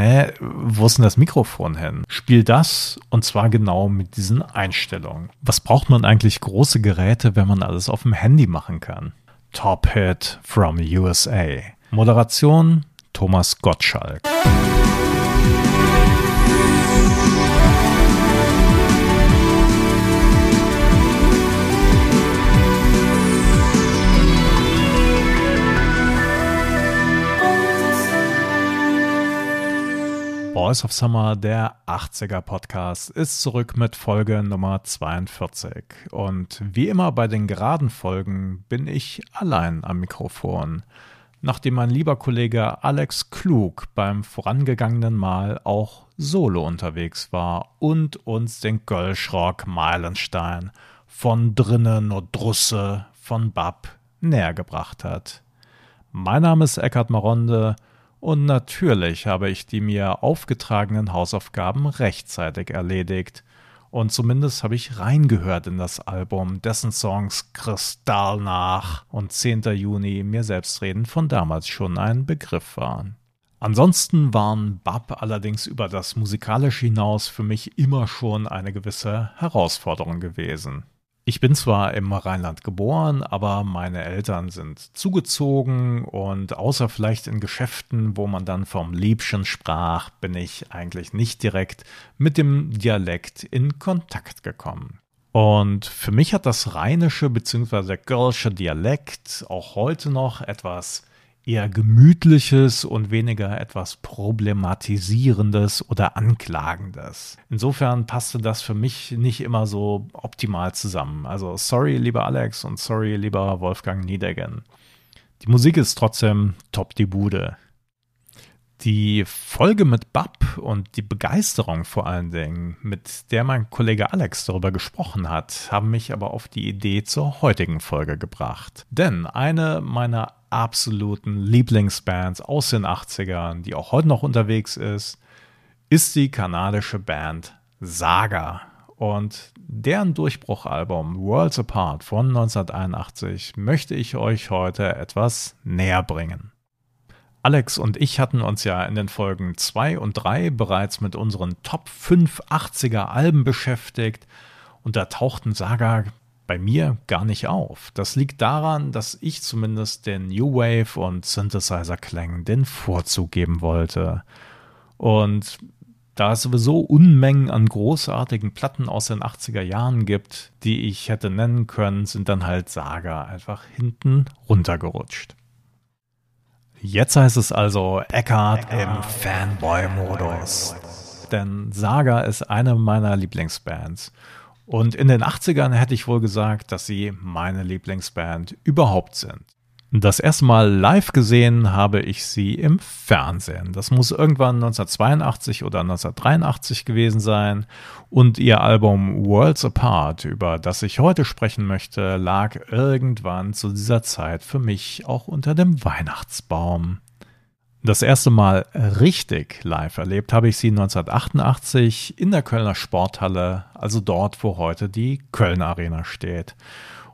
hä, wo ist denn das Mikrofon hin? Spiel das und zwar genau mit diesen Einstellungen. Was braucht man eigentlich große Geräte, wenn man alles auf dem Handy machen kann? Top Hit from USA. Moderation Thomas Gottschalk. Voice of Summer, der 80er Podcast, ist zurück mit Folge Nummer 42. Und wie immer bei den geraden Folgen bin ich allein am Mikrofon, nachdem mein lieber Kollege Alex Klug beim vorangegangenen Mal auch solo unterwegs war und uns den Gölschrock Meilenstein von drinnen nur Drusse von Bab näher gebracht hat. Mein Name ist Eckhard Maronde und natürlich habe ich die mir aufgetragenen Hausaufgaben rechtzeitig erledigt. Und zumindest habe ich reingehört in das Album, dessen Songs Kristall nach und 10. Juni mir selbstredend von damals schon ein Begriff waren. Ansonsten waren Bab allerdings über das musikalische hinaus für mich immer schon eine gewisse Herausforderung gewesen. Ich bin zwar im Rheinland geboren, aber meine Eltern sind zugezogen und außer vielleicht in Geschäften, wo man dann vom Liebchen sprach, bin ich eigentlich nicht direkt mit dem Dialekt in Kontakt gekommen. Und für mich hat das rheinische bzw. der Girlsche Dialekt auch heute noch etwas eher gemütliches und weniger etwas problematisierendes oder anklagendes. Insofern passte das für mich nicht immer so optimal zusammen. Also sorry, lieber Alex und sorry, lieber Wolfgang Niedegen. Die Musik ist trotzdem top die Bude. Die Folge mit Bab und die Begeisterung vor allen Dingen, mit der mein Kollege Alex darüber gesprochen hat, haben mich aber auf die Idee zur heutigen Folge gebracht. Denn eine meiner absoluten Lieblingsbands aus den 80ern, die auch heute noch unterwegs ist, ist die kanadische Band Saga. Und deren Durchbruchalbum Worlds Apart von 1981 möchte ich euch heute etwas näher bringen. Alex und ich hatten uns ja in den Folgen 2 und 3 bereits mit unseren Top 5 80er Alben beschäftigt und da tauchten Saga bei mir gar nicht auf. Das liegt daran, dass ich zumindest den New Wave und Synthesizer-Klängen den Vorzug geben wollte. Und da es sowieso Unmengen an großartigen Platten aus den 80er Jahren gibt, die ich hätte nennen können, sind dann halt Saga einfach hinten runtergerutscht. Jetzt heißt es also Eckhart, im Fanboy-Modus. Denn Saga ist eine meiner Lieblingsbands. Und in den 80ern hätte ich wohl gesagt, dass sie meine Lieblingsband überhaupt sind. Das erste Mal live gesehen habe ich sie im Fernsehen. Das muss irgendwann 1982 oder 1983 gewesen sein. Und ihr Album Worlds Apart, über das ich heute sprechen möchte, lag irgendwann zu dieser Zeit für mich auch unter dem Weihnachtsbaum. Das erste Mal richtig live erlebt habe ich sie 1988 in der Kölner Sporthalle, also dort, wo heute die Kölner Arena steht.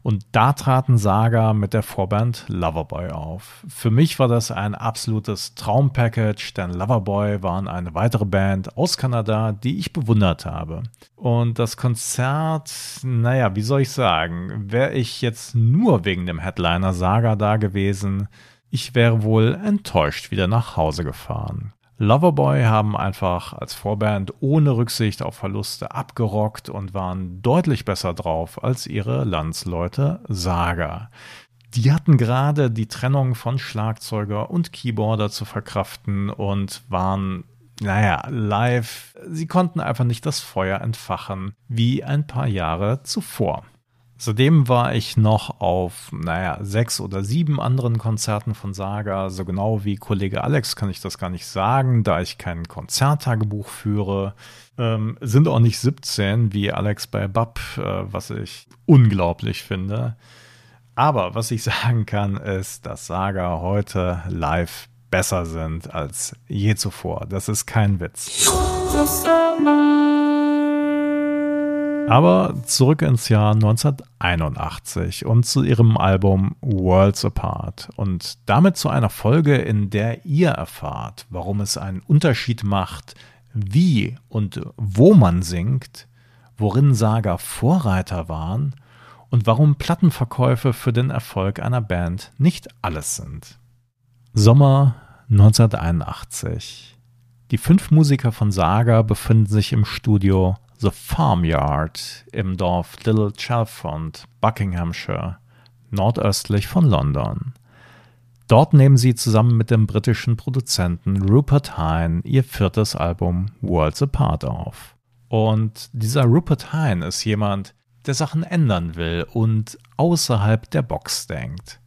Und da traten Saga mit der Vorband Loverboy auf. Für mich war das ein absolutes Traumpackage, denn Loverboy waren eine weitere Band aus Kanada, die ich bewundert habe. Und das Konzert, naja, wie soll ich sagen, wäre ich jetzt nur wegen dem Headliner Saga da gewesen, ich wäre wohl enttäuscht wieder nach Hause gefahren. Loverboy haben einfach als Vorband ohne Rücksicht auf Verluste abgerockt und waren deutlich besser drauf als ihre Landsleute Saga. Die hatten gerade die Trennung von Schlagzeuger und Keyboarder zu verkraften und waren, naja, live. Sie konnten einfach nicht das Feuer entfachen wie ein paar Jahre zuvor. Zudem war ich noch auf, naja, sechs oder sieben anderen Konzerten von Saga. So genau wie Kollege Alex kann ich das gar nicht sagen, da ich kein Konzerttagebuch führe. Ähm, sind auch nicht 17 wie Alex bei Bab, äh, was ich unglaublich finde. Aber was ich sagen kann, ist, dass Saga heute live besser sind als je zuvor. Das ist kein Witz. Aber zurück ins Jahr 1981 und zu ihrem Album Worlds Apart und damit zu einer Folge, in der ihr erfahrt, warum es einen Unterschied macht, wie und wo man singt, worin Saga Vorreiter waren und warum Plattenverkäufe für den Erfolg einer Band nicht alles sind. Sommer 1981. Die fünf Musiker von Saga befinden sich im Studio The Farmyard im Dorf Little Chalfont, Buckinghamshire, nordöstlich von London. Dort nehmen sie zusammen mit dem britischen Produzenten Rupert Hine ihr viertes Album Worlds Apart auf. Und dieser Rupert Hine ist jemand, der Sachen ändern will und außerhalb der Box denkt.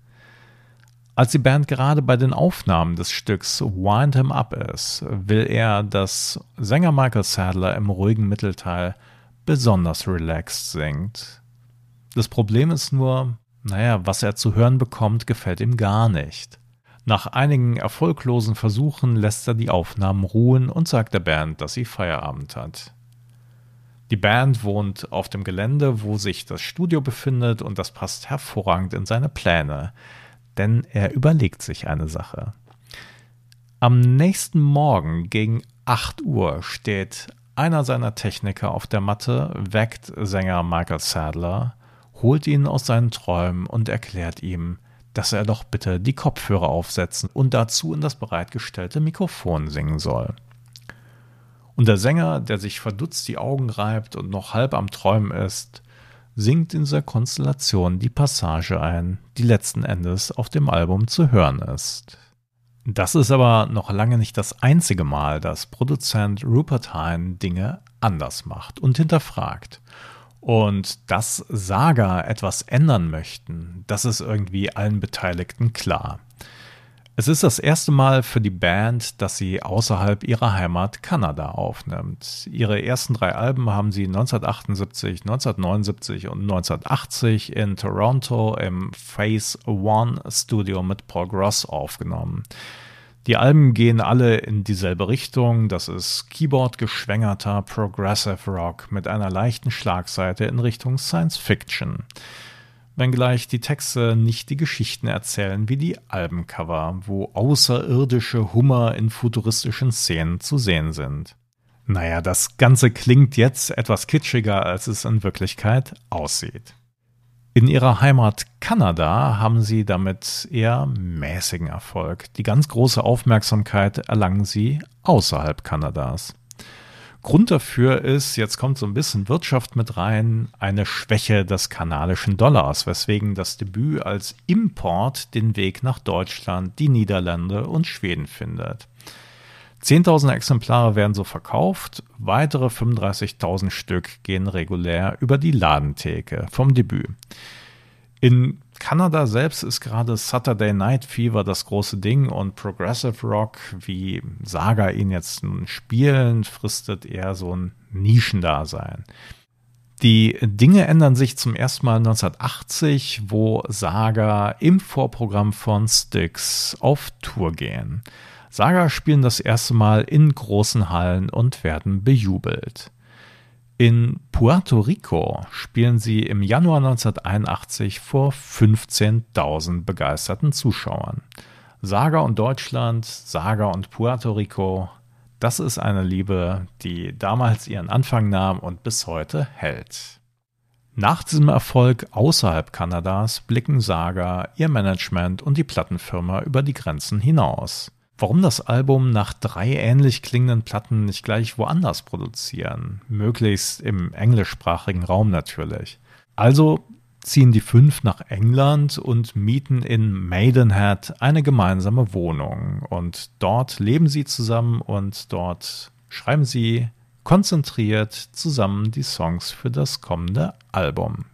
Als die Band gerade bei den Aufnahmen des Stücks Wind Him Up ist, will er, dass Sänger Michael Sadler im ruhigen Mittelteil besonders relaxed singt. Das Problem ist nur, naja, was er zu hören bekommt, gefällt ihm gar nicht. Nach einigen erfolglosen Versuchen lässt er die Aufnahmen ruhen und sagt der Band, dass sie Feierabend hat. Die Band wohnt auf dem Gelände, wo sich das Studio befindet, und das passt hervorragend in seine Pläne, denn er überlegt sich eine Sache. Am nächsten Morgen gegen 8 Uhr steht einer seiner Techniker auf der Matte, weckt Sänger Michael Sadler, holt ihn aus seinen Träumen und erklärt ihm, dass er doch bitte die Kopfhörer aufsetzen und dazu in das bereitgestellte Mikrofon singen soll. Und der Sänger, der sich verdutzt die Augen reibt und noch halb am Träumen ist, singt in dieser Konstellation die Passage ein, die letzten Endes auf dem Album zu hören ist. Das ist aber noch lange nicht das einzige Mal, dass Produzent Rupert Hine Dinge anders macht und hinterfragt. Und dass Saga etwas ändern möchten, das ist irgendwie allen Beteiligten klar. Es ist das erste Mal für die Band, dass sie außerhalb ihrer Heimat Kanada aufnimmt. Ihre ersten drei Alben haben sie 1978, 1979 und 1980 in Toronto im Phase One Studio mit Paul Gross aufgenommen. Die Alben gehen alle in dieselbe Richtung. Das ist Keyboard geschwängerter Progressive Rock mit einer leichten Schlagseite in Richtung Science Fiction wenngleich die Texte nicht die Geschichten erzählen wie die Albencover, wo außerirdische Hummer in futuristischen Szenen zu sehen sind. Naja, das Ganze klingt jetzt etwas kitschiger, als es in Wirklichkeit aussieht. In ihrer Heimat Kanada haben sie damit eher mäßigen Erfolg. Die ganz große Aufmerksamkeit erlangen sie außerhalb Kanadas. Grund dafür ist, jetzt kommt so ein bisschen Wirtschaft mit rein, eine Schwäche des kanadischen Dollars, weswegen das Debüt als Import den Weg nach Deutschland, die Niederlande und Schweden findet. 10.000 Exemplare werden so verkauft, weitere 35.000 Stück gehen regulär über die Ladentheke vom Debüt. In Kanada selbst ist gerade Saturday Night Fever das große Ding und Progressive Rock, wie Saga ihn jetzt nun spielen, fristet eher so ein Nischendasein. Die Dinge ändern sich zum ersten Mal 1980, wo Saga im Vorprogramm von Styx auf Tour gehen. Saga spielen das erste Mal in großen Hallen und werden bejubelt. In Puerto Rico spielen sie im Januar 1981 vor 15.000 begeisterten Zuschauern. Saga und Deutschland, Saga und Puerto Rico, das ist eine Liebe, die damals ihren Anfang nahm und bis heute hält. Nach diesem Erfolg außerhalb Kanadas blicken Saga, ihr Management und die Plattenfirma über die Grenzen hinaus. Warum das Album nach drei ähnlich klingenden Platten nicht gleich woanders produzieren? Möglichst im englischsprachigen Raum natürlich. Also ziehen die fünf nach England und mieten in Maidenhead eine gemeinsame Wohnung. Und dort leben sie zusammen und dort schreiben sie konzentriert zusammen die Songs für das kommende Album.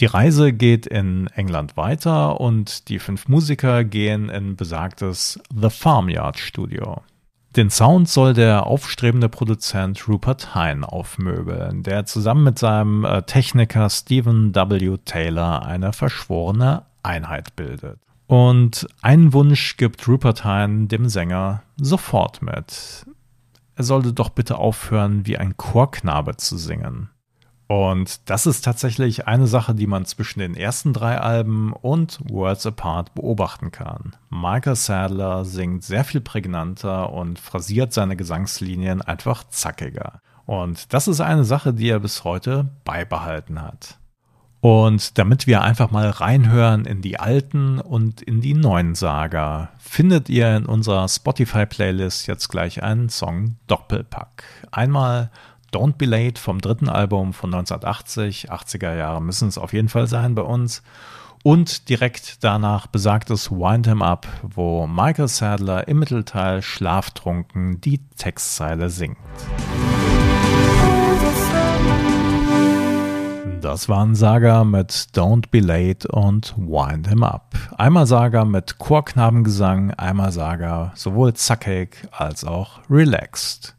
Die Reise geht in England weiter und die fünf Musiker gehen in besagtes The Farmyard Studio. Den Sound soll der aufstrebende Produzent Rupert Hine aufmöbeln, der zusammen mit seinem äh, Techniker Stephen W. Taylor eine verschworene Einheit bildet. Und einen Wunsch gibt Rupert Hine dem Sänger sofort mit. Er sollte doch bitte aufhören, wie ein Chorknabe zu singen. Und das ist tatsächlich eine Sache, die man zwischen den ersten drei Alben und Worlds Apart beobachten kann. Michael Sadler singt sehr viel prägnanter und phrasiert seine Gesangslinien einfach zackiger. Und das ist eine Sache, die er bis heute beibehalten hat. Und damit wir einfach mal reinhören in die alten und in die neuen Saga, findet ihr in unserer Spotify-Playlist jetzt gleich einen Song Doppelpack. Einmal Don't Be Late vom dritten Album von 1980, 80er Jahre müssen es auf jeden Fall sein bei uns. Und direkt danach besagtes Wind Him Up, wo Michael Sadler im Mittelteil schlaftrunken die Textzeile singt. Das waren Saga mit Don't Be Late und Wind Him Up. Einmal Saga mit Chorknabengesang, einmal Saga sowohl zackig als auch relaxed.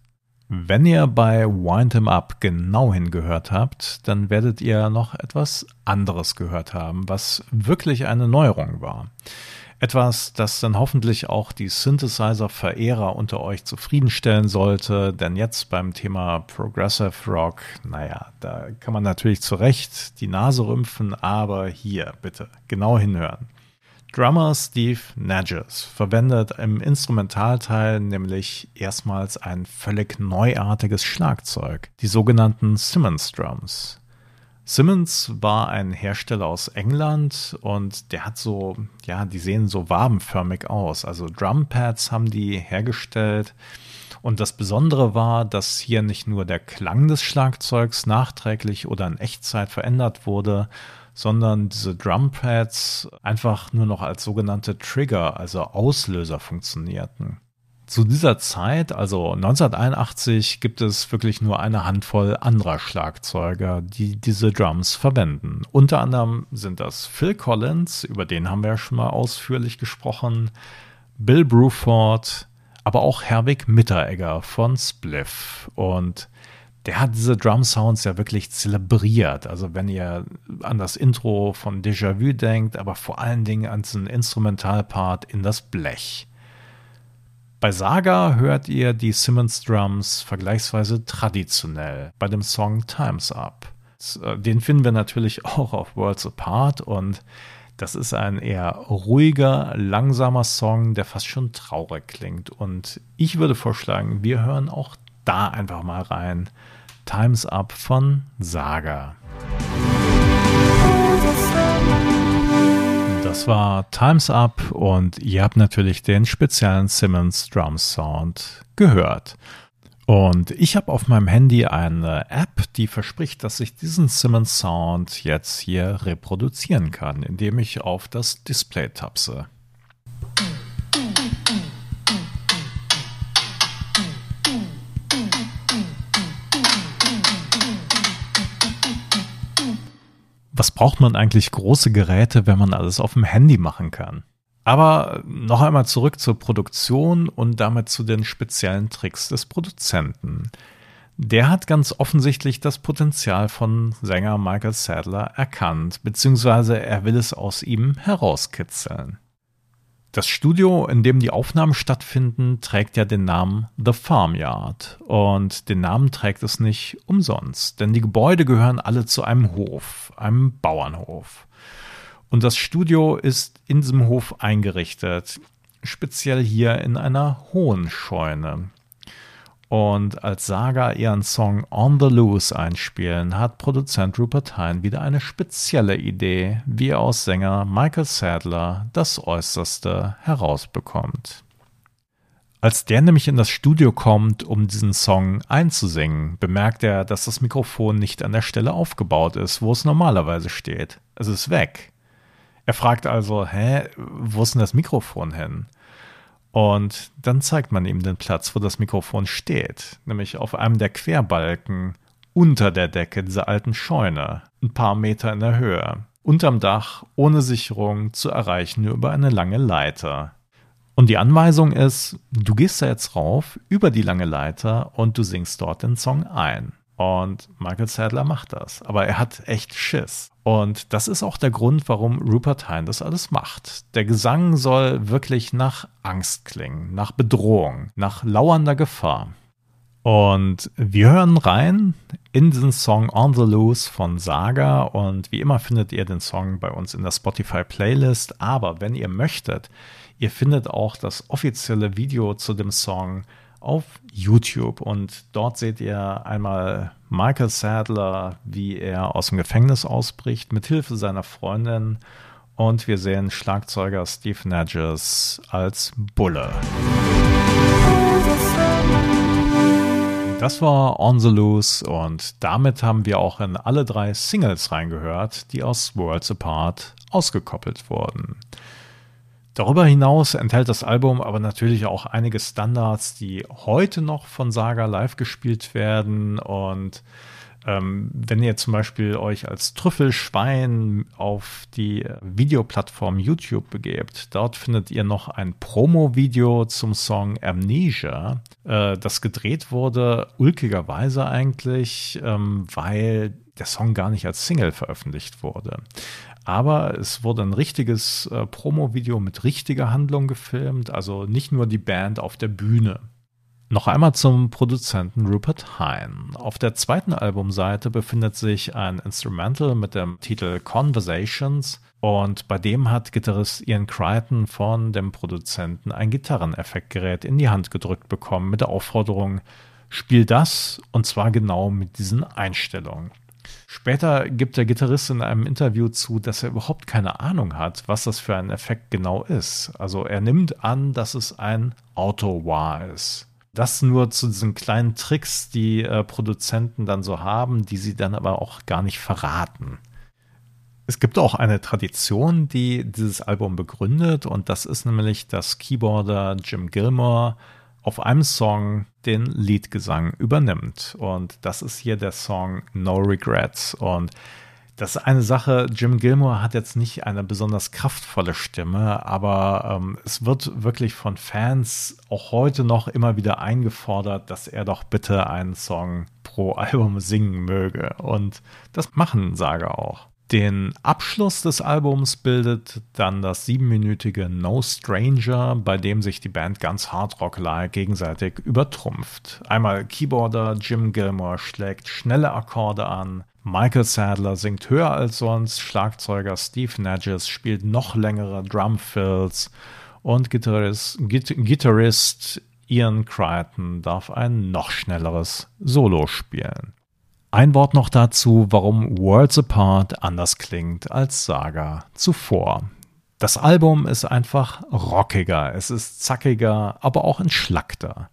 Wenn ihr bei Wind Him Up genau hingehört habt, dann werdet ihr noch etwas anderes gehört haben, was wirklich eine Neuerung war. Etwas, das dann hoffentlich auch die Synthesizer-Verehrer unter euch zufriedenstellen sollte, denn jetzt beim Thema Progressive Rock, naja, da kann man natürlich zu Recht die Nase rümpfen, aber hier bitte genau hinhören. Drummer Steve Nages verwendet im Instrumentalteil nämlich erstmals ein völlig neuartiges Schlagzeug, die sogenannten Simmons Drums. Simmons war ein Hersteller aus England und der hat so, ja, die sehen so wabenförmig aus. Also Drumpads haben die hergestellt. Und das Besondere war, dass hier nicht nur der Klang des Schlagzeugs nachträglich oder in Echtzeit verändert wurde, sondern diese Drumpads einfach nur noch als sogenannte Trigger, also Auslöser funktionierten. Zu dieser Zeit, also 1981, gibt es wirklich nur eine Handvoll anderer Schlagzeuger, die diese Drums verwenden. Unter anderem sind das Phil Collins, über den haben wir ja schon mal ausführlich gesprochen, Bill Bruford, aber auch Herwig Mitteregger von Spliff. Und der hat diese Drum Sounds ja wirklich zelebriert. Also wenn ihr an das Intro von Déjà-vu denkt, aber vor allen Dingen an diesen Instrumentalpart in das Blech. Bei Saga hört ihr die Simmons Drums vergleichsweise traditionell bei dem Song Time's Up. Äh, den finden wir natürlich auch auf Worlds Apart und das ist ein eher ruhiger, langsamer Song, der fast schon traurig klingt. Und ich würde vorschlagen, wir hören auch da einfach mal rein. Time's Up von Saga. Das war Time's Up und ihr habt natürlich den speziellen Simmons Drum Sound gehört. Und ich habe auf meinem Handy eine App, die verspricht, dass ich diesen Simmons Sound jetzt hier reproduzieren kann, indem ich auf das Display tapse. Was braucht man eigentlich große Geräte, wenn man alles auf dem Handy machen kann? Aber noch einmal zurück zur Produktion und damit zu den speziellen Tricks des Produzenten. Der hat ganz offensichtlich das Potenzial von Sänger Michael Sadler erkannt, beziehungsweise er will es aus ihm herauskitzeln. Das Studio, in dem die Aufnahmen stattfinden, trägt ja den Namen The Farmyard. Und den Namen trägt es nicht umsonst, denn die Gebäude gehören alle zu einem Hof, einem Bauernhof. Und das Studio ist in diesem Hof eingerichtet, speziell hier in einer hohen Scheune. Und als Saga ihren Song On the Loose einspielen, hat Produzent Rupert Hine wieder eine spezielle Idee, wie er aus Sänger Michael Sadler das Äußerste herausbekommt. Als der nämlich in das Studio kommt, um diesen Song einzusingen, bemerkt er, dass das Mikrofon nicht an der Stelle aufgebaut ist, wo es normalerweise steht. Es ist weg. Er fragt also, hä, wo ist denn das Mikrofon hin? Und dann zeigt man ihm den Platz, wo das Mikrofon steht, nämlich auf einem der Querbalken unter der Decke dieser alten Scheune, ein paar Meter in der Höhe, unterm Dach, ohne Sicherung, zu erreichen nur über eine lange Leiter. Und die Anweisung ist, du gehst da jetzt rauf, über die lange Leiter und du singst dort den Song ein. Und Michael Sadler macht das. Aber er hat echt Schiss. Und das ist auch der Grund, warum Rupert Hine das alles macht. Der Gesang soll wirklich nach Angst klingen, nach Bedrohung, nach lauernder Gefahr. Und wir hören rein in diesen Song On the Loose von Saga. Und wie immer findet ihr den Song bei uns in der Spotify Playlist. Aber wenn ihr möchtet, ihr findet auch das offizielle Video zu dem Song auf YouTube. Und dort seht ihr einmal Michael Sadler, wie er aus dem Gefängnis ausbricht, mit Hilfe seiner Freundin. Und wir sehen Schlagzeuger Steve Nadges als Bulle. Das war On the Loose und damit haben wir auch in alle drei Singles reingehört, die aus Worlds Apart ausgekoppelt wurden. Darüber hinaus enthält das Album aber natürlich auch einige Standards, die heute noch von Saga live gespielt werden und ähm, wenn ihr zum Beispiel euch als Trüffelschwein auf die Videoplattform YouTube begebt, dort findet ihr noch ein Promo-Video zum Song Amnesia, äh, das gedreht wurde, ulkigerweise eigentlich, ähm, weil der Song gar nicht als Single veröffentlicht wurde. Aber es wurde ein richtiges äh, Promo-Video mit richtiger Handlung gefilmt, also nicht nur die Band auf der Bühne. Noch einmal zum Produzenten Rupert Hine. Auf der zweiten Albumseite befindet sich ein Instrumental mit dem Titel Conversations und bei dem hat Gitarrist Ian Crichton von dem Produzenten ein Gitarreneffektgerät in die Hand gedrückt bekommen mit der Aufforderung, spiel das und zwar genau mit diesen Einstellungen. Später gibt der Gitarrist in einem Interview zu, dass er überhaupt keine Ahnung hat, was das für ein Effekt genau ist. Also er nimmt an, dass es ein Auto-Wah ist. Das nur zu diesen kleinen Tricks, die äh, Produzenten dann so haben, die sie dann aber auch gar nicht verraten. Es gibt auch eine Tradition, die dieses Album begründet, und das ist nämlich, dass Keyboarder Jim Gilmore auf einem Song den Leadgesang übernimmt. Und das ist hier der Song No Regrets. Und das ist eine Sache, Jim Gilmore hat jetzt nicht eine besonders kraftvolle Stimme, aber ähm, es wird wirklich von Fans auch heute noch immer wieder eingefordert, dass er doch bitte einen Song pro Album singen möge. Und das machen Saga auch. Den Abschluss des Albums bildet dann das siebenminütige No Stranger, bei dem sich die Band ganz hardrock-like gegenseitig übertrumpft. Einmal Keyboarder Jim Gilmore schlägt schnelle Akkorde an, Michael Sadler singt höher als sonst, Schlagzeuger Steve Nadges spielt noch längere Drumfills und Gitarrist, Git Gitarrist Ian Crichton darf ein noch schnelleres Solo spielen. Ein Wort noch dazu, warum Worlds Apart anders klingt als Saga zuvor. Das Album ist einfach rockiger, es ist zackiger, aber auch entschlackter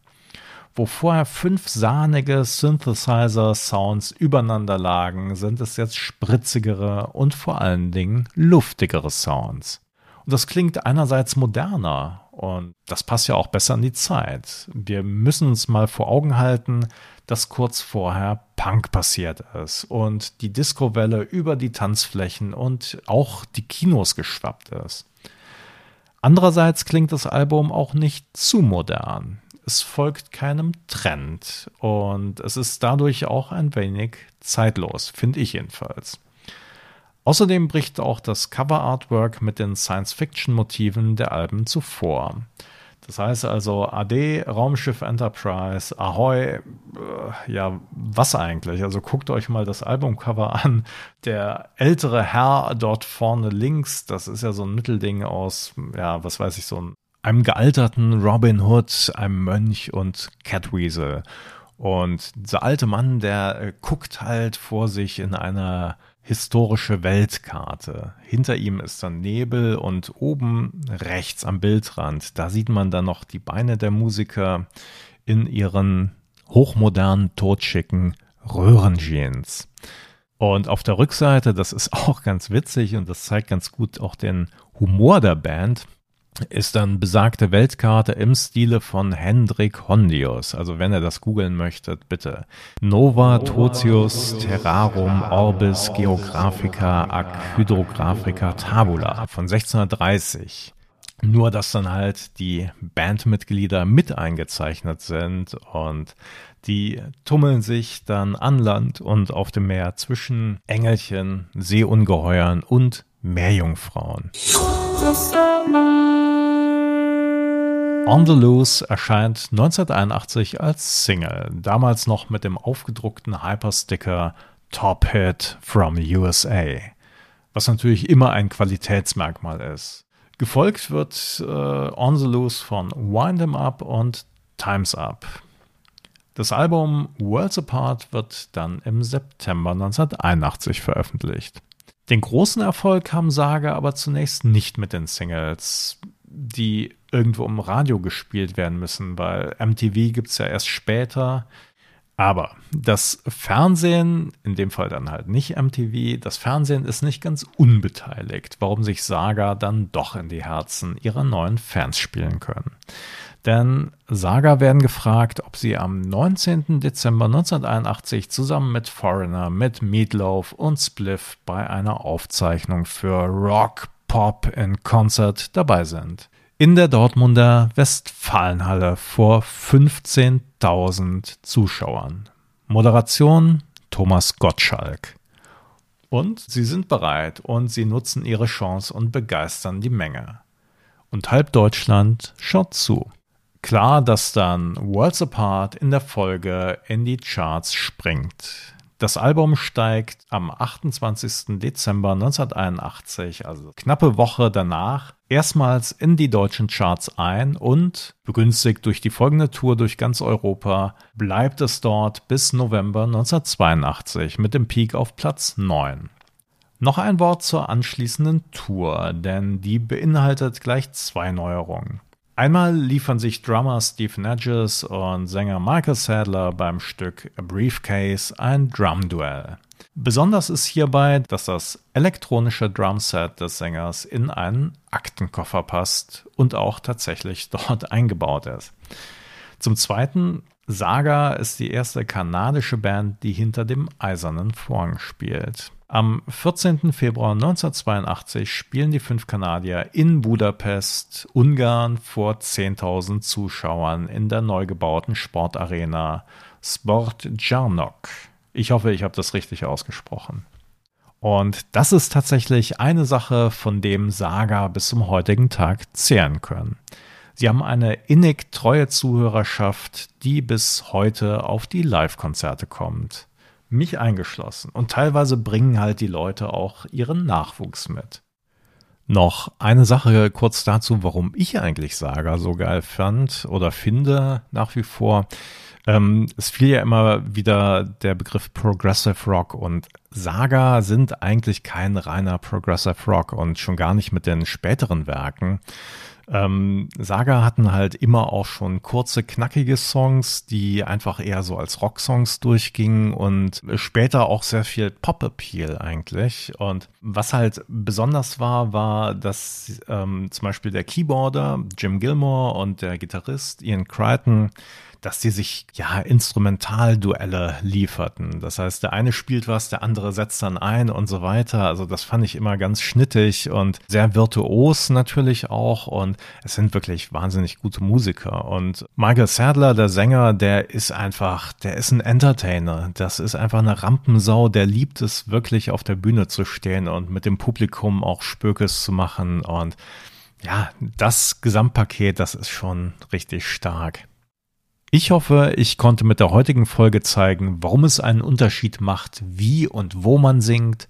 wo vorher fünf sahnige Synthesizer-Sounds übereinander lagen, sind es jetzt spritzigere und vor allen Dingen luftigere Sounds. Und das klingt einerseits moderner und das passt ja auch besser in die Zeit. Wir müssen uns mal vor Augen halten, dass kurz vorher Punk passiert ist und die Disco-Welle über die Tanzflächen und auch die Kinos geschwappt ist. Andererseits klingt das Album auch nicht zu modern es folgt keinem Trend und es ist dadurch auch ein wenig zeitlos, finde ich jedenfalls. Außerdem bricht auch das Cover-Artwork mit den Science-Fiction-Motiven der Alben zuvor. Das heißt also AD, Raumschiff Enterprise, Ahoy, äh, ja, was eigentlich? Also guckt euch mal das Albumcover an. Der ältere Herr dort vorne links, das ist ja so ein Mittelding aus, ja, was weiß ich, so ein einem gealterten Robin Hood, einem Mönch und Catweasel. Und dieser alte Mann, der äh, guckt halt vor sich in eine historische Weltkarte. Hinter ihm ist dann Nebel und oben rechts am Bildrand, da sieht man dann noch die Beine der Musiker in ihren hochmodernen, totschicken Röhrenjeans. Und auf der Rückseite, das ist auch ganz witzig und das zeigt ganz gut auch den Humor der Band, ist dann besagte Weltkarte im Stile von Hendrik Hondius. Also wenn ihr das googeln möchtet, bitte. Nova Totius Terrarum Orbis Geographica ac Hydrographica Tabula von 1630. Nur, dass dann halt die Bandmitglieder mit eingezeichnet sind und die tummeln sich dann an Land und auf dem Meer zwischen Engelchen, Seeungeheuern und Meerjungfrauen. On the Loose erscheint 1981 als Single, damals noch mit dem aufgedruckten Hypersticker Top Hit from USA, was natürlich immer ein Qualitätsmerkmal ist. Gefolgt wird äh, On the Loose von Wind 'em Up und Time's Up. Das Album Worlds Apart wird dann im September 1981 veröffentlicht. Den großen Erfolg haben Saga aber zunächst nicht mit den Singles, die irgendwo im Radio gespielt werden müssen, weil MTV gibt es ja erst später. Aber das Fernsehen, in dem Fall dann halt nicht MTV, das Fernsehen ist nicht ganz unbeteiligt, warum sich Saga dann doch in die Herzen ihrer neuen Fans spielen können. Denn Saga werden gefragt, ob sie am 19. Dezember 1981 zusammen mit Foreigner, mit Meatloaf und Spliff bei einer Aufzeichnung für Rock Pop in Concert dabei sind. In der Dortmunder Westfalenhalle vor 15.000 Zuschauern. Moderation Thomas Gottschalk. Und sie sind bereit und sie nutzen ihre Chance und begeistern die Menge. Und halb Deutschland schaut zu klar, dass dann Worlds Apart in der Folge in die Charts springt. Das Album steigt am 28. Dezember 1981, also knappe Woche danach, erstmals in die deutschen Charts ein und, begünstigt durch die folgende Tour durch ganz Europa, bleibt es dort bis November 1982 mit dem Peak auf Platz 9. Noch ein Wort zur anschließenden Tour, denn die beinhaltet gleich zwei Neuerungen. Einmal liefern sich Drummer Steve Nedges und Sänger Michael Sadler beim Stück A Briefcase ein Drum-Duell. Besonders ist hierbei, dass das elektronische Drumset des Sängers in einen Aktenkoffer passt und auch tatsächlich dort eingebaut ist. Zum Zweiten, Saga ist die erste kanadische Band, die hinter dem eisernen Vorhang spielt. Am 14. Februar 1982 spielen die fünf Kanadier in Budapest, Ungarn vor 10.000 Zuschauern in der neu gebauten Sportarena Sport Jarnok. Ich hoffe, ich habe das richtig ausgesprochen. Und das ist tatsächlich eine Sache, von dem Saga bis zum heutigen Tag zehren können. Sie haben eine innig treue Zuhörerschaft, die bis heute auf die Live-Konzerte kommt mich eingeschlossen. Und teilweise bringen halt die Leute auch ihren Nachwuchs mit. Noch eine Sache kurz dazu, warum ich eigentlich Saga so geil fand oder finde nach wie vor. Ähm, es fiel ja immer wieder der Begriff Progressive Rock und Saga sind eigentlich kein reiner Progressive Rock und schon gar nicht mit den späteren Werken. Ähm, Saga hatten halt immer auch schon kurze, knackige Songs, die einfach eher so als Rocksongs durchgingen und später auch sehr viel Pop-Appeal eigentlich. Und was halt besonders war, war, dass ähm, zum Beispiel der Keyboarder Jim Gilmore und der Gitarrist Ian Crichton dass die sich ja Instrumentalduelle lieferten. Das heißt, der eine spielt was, der andere setzt dann ein und so weiter. Also das fand ich immer ganz schnittig und sehr virtuos natürlich auch. Und es sind wirklich wahnsinnig gute Musiker. Und Michael Sadler, der Sänger, der ist einfach, der ist ein Entertainer. Das ist einfach eine Rampensau. Der liebt es wirklich auf der Bühne zu stehen und mit dem Publikum auch Spökes zu machen. Und ja, das Gesamtpaket, das ist schon richtig stark. Ich hoffe, ich konnte mit der heutigen Folge zeigen, warum es einen Unterschied macht, wie und wo man singt,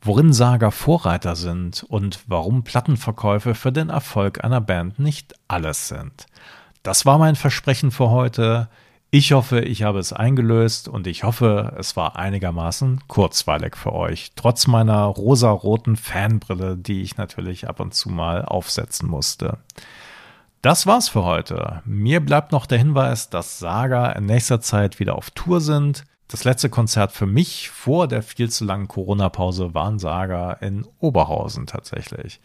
worin Saga Vorreiter sind und warum Plattenverkäufe für den Erfolg einer Band nicht alles sind. Das war mein Versprechen für heute. Ich hoffe, ich habe es eingelöst und ich hoffe, es war einigermaßen kurzweilig für euch, trotz meiner rosaroten Fanbrille, die ich natürlich ab und zu mal aufsetzen musste. Das war's für heute. Mir bleibt noch der Hinweis, dass Saga in nächster Zeit wieder auf Tour sind. Das letzte Konzert für mich vor der viel zu langen Corona-Pause war ein Saga in Oberhausen tatsächlich.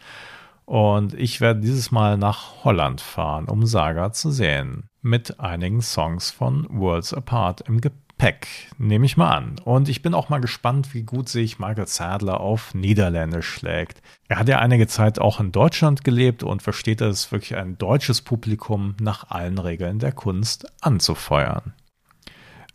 Und ich werde dieses Mal nach Holland fahren, um Saga zu sehen. Mit einigen Songs von Worlds Apart im Gepäck. Peck, nehme ich mal an. Und ich bin auch mal gespannt, wie gut sich Michael Sadler auf Niederländisch schlägt. Er hat ja einige Zeit auch in Deutschland gelebt und versteht es wirklich ein deutsches Publikum nach allen Regeln der Kunst anzufeuern.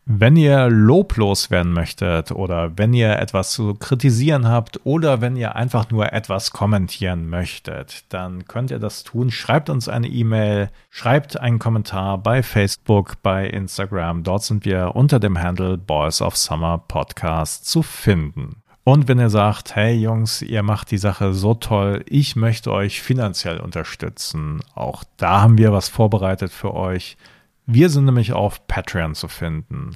Wenn ihr loblos werden möchtet oder wenn ihr etwas zu kritisieren habt oder wenn ihr einfach nur etwas kommentieren möchtet, dann könnt ihr das tun. Schreibt uns eine E-Mail, schreibt einen Kommentar bei Facebook, bei Instagram. Dort sind wir unter dem Handle Boys of Summer Podcast zu finden. Und wenn ihr sagt, hey Jungs, ihr macht die Sache so toll, ich möchte euch finanziell unterstützen, auch da haben wir was vorbereitet für euch. Wir sind nämlich auf Patreon zu finden.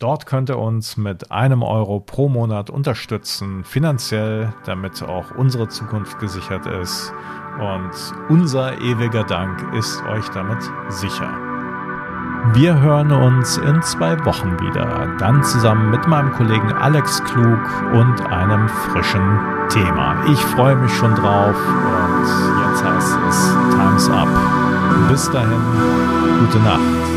Dort könnt ihr uns mit einem Euro pro Monat unterstützen, finanziell, damit auch unsere Zukunft gesichert ist. Und unser ewiger Dank ist euch damit sicher. Wir hören uns in zwei Wochen wieder, dann zusammen mit meinem Kollegen Alex Klug und einem frischen Thema. Ich freue mich schon drauf und jetzt heißt es Time's Up. Bis dahin, gute Nacht.